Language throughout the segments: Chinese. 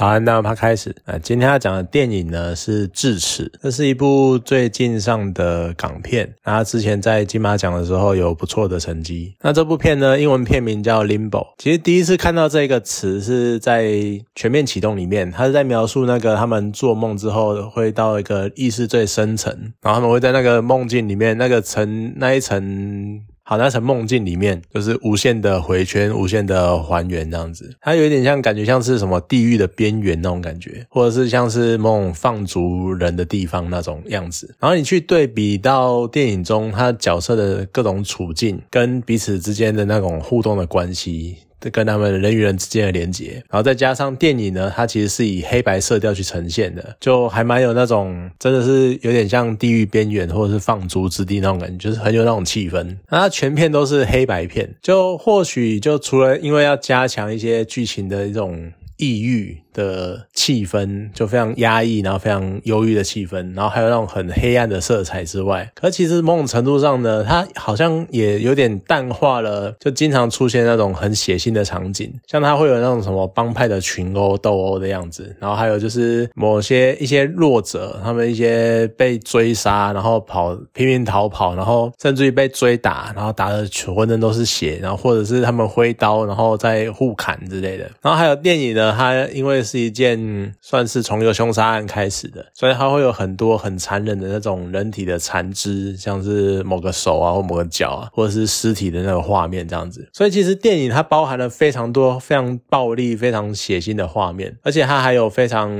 早安，那我们开始。呃，今天要讲的电影呢是《智齿》，这是一部最近上的港片。那之前在金马奖的时候有不错的成绩。那这部片呢，英文片名叫《Limbo》。其实第一次看到这个词是在《全面启动》里面，它是在描述那个他们做梦之后会到一个意识最深层，然后他们会在那个梦境里面那个层那一层。好，那层梦境里面就是无限的回圈，无限的还原这样子，它有一点像感觉像是什么地狱的边缘那种感觉，或者是像是某种放逐人的地方那种样子。然后你去对比到电影中他角色的各种处境跟彼此之间的那种互动的关系。跟他们人与人之间的连接，然后再加上电影呢，它其实是以黑白色调去呈现的，就还蛮有那种真的是有点像地狱边缘或者是放逐之地那种感觉，就是很有那种气氛。那它全片都是黑白片，就或许就除了因为要加强一些剧情的一种。抑郁的气氛就非常压抑，然后非常忧郁的气氛，然后还有那种很黑暗的色彩之外，可其实某种程度上呢，它好像也有点淡化了，就经常出现那种很血腥的场景，像它会有那种什么帮派的群殴斗殴的样子，然后还有就是某些一些弱者，他们一些被追杀，然后跑拼命逃跑，然后甚至于被追打，然后打的浑身都是血，然后或者是他们挥刀，然后再互砍之类的，然后还有电影呢。它因为是一件算是从一个凶杀案开始的，所以它会有很多很残忍的那种人体的残肢，像是某个手啊或某个脚啊，或者是尸体的那个画面这样子。所以其实电影它包含了非常多非常暴力、非常血腥的画面，而且它还有非常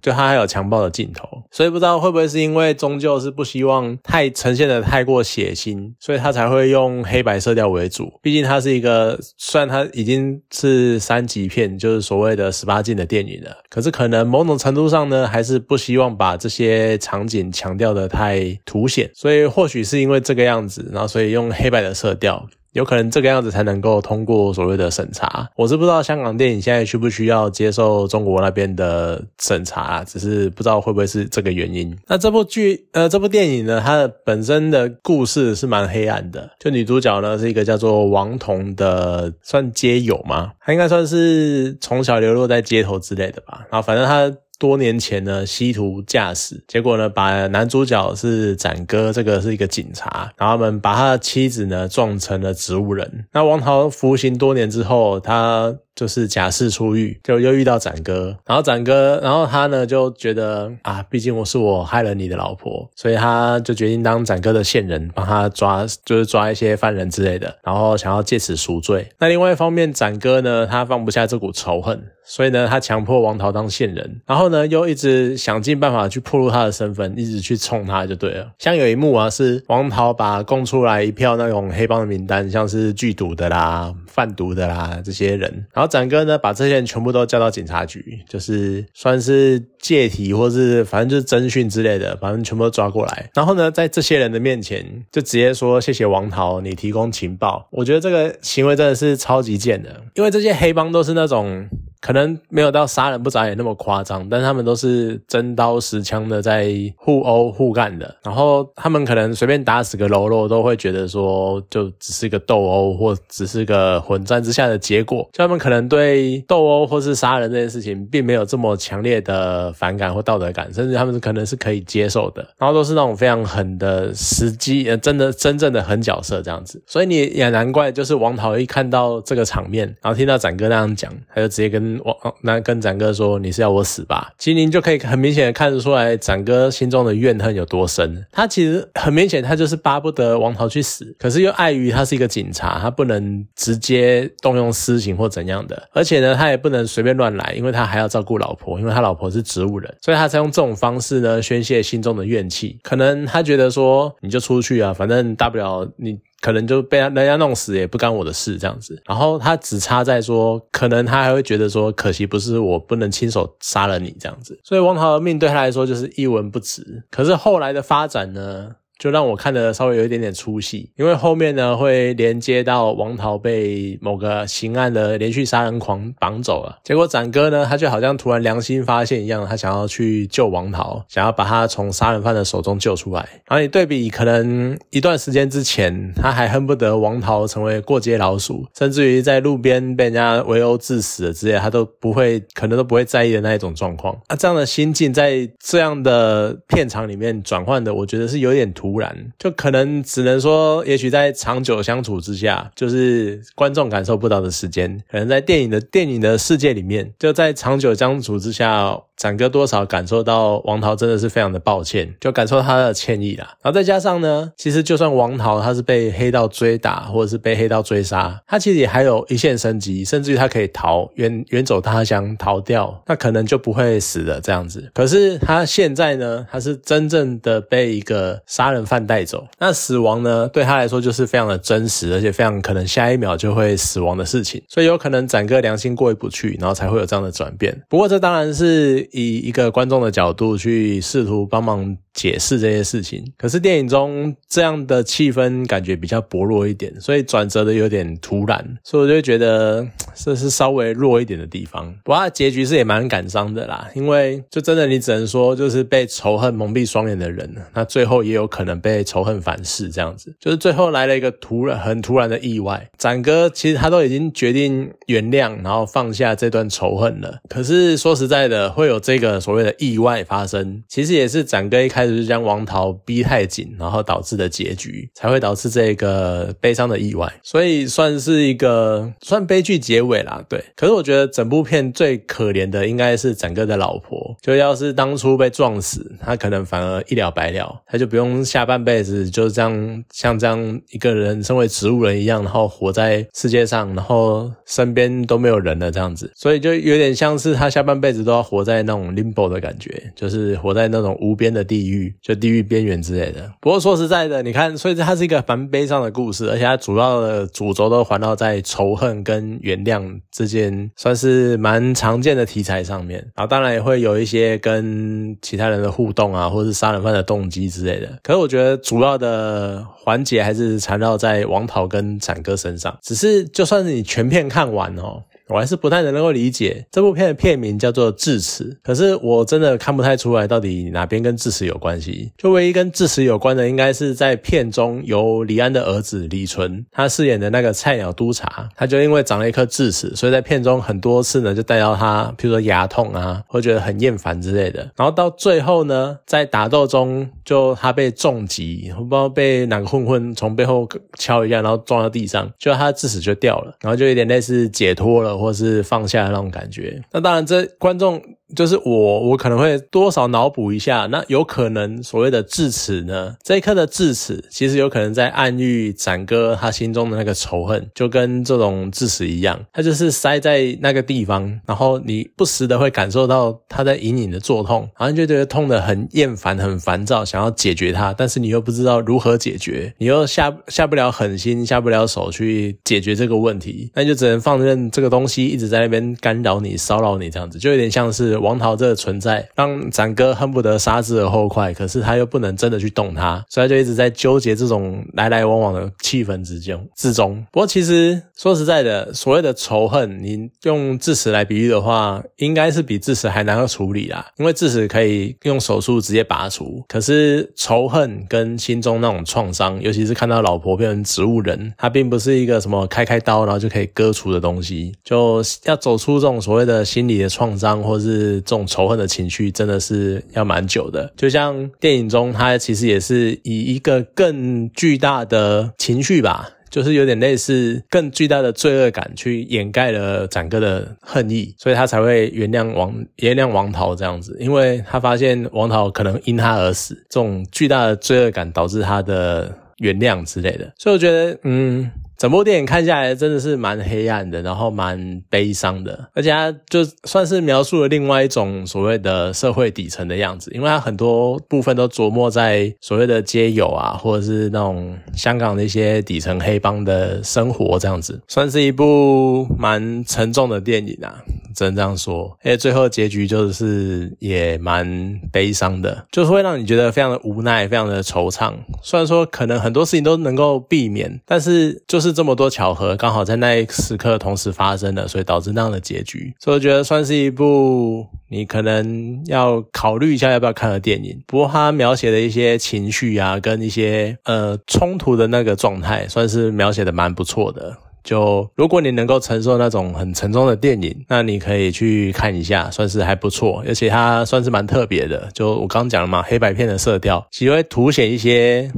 就它还有强暴的镜头。所以不知道会不会是因为终究是不希望太呈现的太过血腥，所以它才会用黑白色调为主。毕竟它是一个虽然它已经是三级片，就是所谓的。十八禁的电影可是可能某种程度上呢，还是不希望把这些场景强调的太凸显，所以或许是因为这个样子，然后所以用黑白的色调。有可能这个样子才能够通过所谓的审查。我是不知道香港电影现在需不需要接受中国那边的审查，只是不知道会不会是这个原因。那这部剧，呃，这部电影呢，它的本身的故事是蛮黑暗的。就女主角呢是一个叫做王彤的，算街友吗？她应该算是从小流落在街头之类的吧。然后反正她。多年前呢，吸毒驾驶，结果呢，把男主角是展哥，这个是一个警察，然后他们把他的妻子呢撞成了植物人。那王涛服刑多年之后，他。就是假释出狱，就又遇到展哥，然后展哥，然后他呢就觉得啊，毕竟我是我害了你的老婆，所以他就决定当展哥的线人，帮他抓，就是抓一些犯人之类的，然后想要借此赎罪。那另外一方面，展哥呢，他放不下这股仇恨，所以呢，他强迫王桃当线人，然后呢，又一直想尽办法去暴露他的身份，一直去冲他就对了。像有一幕啊，是王桃把供出来一票那种黑帮的名单，像是剧毒的啦、贩毒的啦这些人，然后。展哥呢，把这些人全部都叫到警察局，就是算是借题，或是反正就是侦讯之类的，反正全部都抓过来。然后呢，在这些人的面前，就直接说谢谢王涛，你提供情报。我觉得这个行为真的是超级贱的，因为这些黑帮都是那种。可能没有到杀人不眨眼那么夸张，但他们都是真刀实枪的在互殴互干的。然后他们可能随便打死个喽啰，都会觉得说就只是个斗殴，或只是个混战之下的结果。就他们可能对斗殴或是杀人这件事情，并没有这么强烈的反感或道德感，甚至他们可能是可以接受的。然后都是那种非常狠的时机，呃，真的真正的狠角色这样子。所以你也难怪，就是王桃一看到这个场面，然后听到展哥那样讲，他就直接跟。我那跟展哥说你是要我死吧？其实您就可以很明显的看得出来，展哥心中的怨恨有多深。他其实很明显，他就是巴不得王桃去死，可是又碍于他是一个警察，他不能直接动用私刑或怎样的。而且呢，他也不能随便乱来，因为他还要照顾老婆，因为他老婆是植物人，所以他才用这种方式呢宣泄心中的怨气。可能他觉得说你就出去啊，反正大不了你。可能就被人家弄死也不干我的事这样子，然后他只差在说，可能他还会觉得说，可惜不是我不能亲手杀了你这样子，所以王桃的命对他来说就是一文不值。可是后来的发展呢？就让我看的稍微有一点点出戏，因为后面呢会连接到王桃被某个刑案的连续杀人狂绑走了，结果展哥呢他就好像突然良心发现一样，他想要去救王桃，想要把他从杀人犯的手中救出来。然后你对比可能一段时间之前，他还恨不得王桃成为过街老鼠，甚至于在路边被人家围殴致死的之类，他都不会，可能都不会在意的那一种状况。啊，这样的心境在这样的片场里面转换的，我觉得是有点突然，就可能只能说，也许在长久相处之下，就是观众感受不到的时间，可能在电影的电影的世界里面，就在长久相处之下。展哥多少感受到王涛真的是非常的抱歉，就感受他的歉意啦。然后再加上呢，其实就算王涛他是被黑道追打，或者是被黑道追杀，他其实也还有一线生机，甚至于他可以逃远远走他乡逃掉，那可能就不会死的这样子。可是他现在呢，他是真正的被一个杀人犯带走，那死亡呢对他来说就是非常的真实，而且非常可能下一秒就会死亡的事情，所以有可能展哥良心过意不去，然后才会有这样的转变。不过这当然是。以一个观众的角度去试图帮忙解释这些事情，可是电影中这样的气氛感觉比较薄弱一点，所以转折的有点突然，所以我就觉得这是稍微弱一点的地方。不过结局是也蛮感伤的啦，因为就真的你只能说就是被仇恨蒙蔽双眼的人，那最后也有可能被仇恨反噬，这样子就是最后来了一个突然很突然的意外。展哥其实他都已经决定原谅，然后放下这段仇恨了，可是说实在的，会有。这个所谓的意外发生，其实也是展哥一开始就是将王桃逼太紧，然后导致的结局，才会导致这个悲伤的意外，所以算是一个算悲剧结尾啦。对，可是我觉得整部片最可怜的应该是展哥的老婆，就要是当初被撞死，他可能反而一了百了，他就不用下半辈子就这样像这样一个人，身为植物人一样，然后活在世界上，然后身边都没有人了这样子，所以就有点像是他下半辈子都要活在。那种 limbo 的感觉，就是活在那种无边的地狱，就地狱边缘之类的。不过说实在的，你看，所以它是一个蛮悲伤的故事，而且它主要的主轴都环绕在仇恨跟原谅之间，算是蛮常见的题材上面。然后当然也会有一些跟其他人的互动啊，或是杀人犯的动机之类的。可是我觉得主要的环节还是缠绕在王桃跟展哥身上。只是就算是你全片看完哦。我还是不太能够理解这部片的片名叫做《智齿》，可是我真的看不太出来到底哪边跟智齿有关系。就唯一跟智齿有关的，应该是在片中由李安的儿子李纯他饰演的那个菜鸟督察，他就因为长了一颗智齿，所以在片中很多次呢就带到他，比如说牙痛啊，或觉得很厌烦之类的。然后到最后呢，在打斗中就他被重击，不知道被哪个混混从背后敲一下，然后撞到地上，就他智齿就掉了，然后就有点类似解脱了。或是放下那种感觉，那当然，这观众。就是我，我可能会多少脑补一下，那有可能所谓的智齿呢？这一刻的智齿，其实有可能在暗喻展哥他心中的那个仇恨，就跟这种智齿一样，它就是塞在那个地方，然后你不时的会感受到它在隐隐的作痛，好像就觉得痛的很厌烦、很烦躁，想要解决它，但是你又不知道如何解决，你又下下不了狠心、下不了手去解决这个问题，那就只能放任这个东西一直在那边干扰你、骚扰你，这样子就有点像是。王桃这个存在，让展哥恨不得杀之而后快，可是他又不能真的去动他，所以他就一直在纠结这种来来往往的气氛之中之中。不过其实说实在的，所谓的仇恨，你用智齿来比喻的话，应该是比智齿还难要处理啦。因为智齿可以用手术直接拔除，可是仇恨跟心中那种创伤，尤其是看到老婆变成植物人，它并不是一个什么开开刀然后就可以割除的东西，就要走出这种所谓的心理的创伤，或是。这种仇恨的情绪真的是要蛮久的，就像电影中，他其实也是以一个更巨大的情绪吧，就是有点类似更巨大的罪恶感去掩盖了展哥的恨意，所以他才会原谅王原谅王桃这样子，因为他发现王桃可能因他而死，这种巨大的罪恶感导致他的原谅之类的，所以我觉得，嗯。整部电影看下来真的是蛮黑暗的，然后蛮悲伤的，而且它就算是描述了另外一种所谓的社会底层的样子，因为它很多部分都琢磨在所谓的街友啊，或者是那种香港的一些底层黑帮的生活这样子，算是一部蛮沉重的电影啊，只能这样说。而且最后结局就是也蛮悲伤的，就是会让你觉得非常的无奈，非常的惆怅。虽然说可能很多事情都能够避免，但是就是是这么多巧合，刚好在那一时刻同时发生了，所以导致那样的结局。所以我觉得算是一部你可能要考虑一下要不要看的电影。不过它描写的一些情绪啊，跟一些呃冲突的那个状态，算是描写的蛮不错的。就如果你能够承受那种很沉重的电影，那你可以去看一下，算是还不错。而且它算是蛮特别的。就我刚刚讲了嘛，黑白片的色调，其实会凸显一些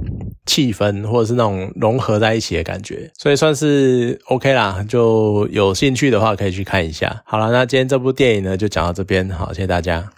气氛，或者是那种融合在一起的感觉，所以算是 OK 啦。就有兴趣的话，可以去看一下。好了，那今天这部电影呢，就讲到这边，好，谢谢大家。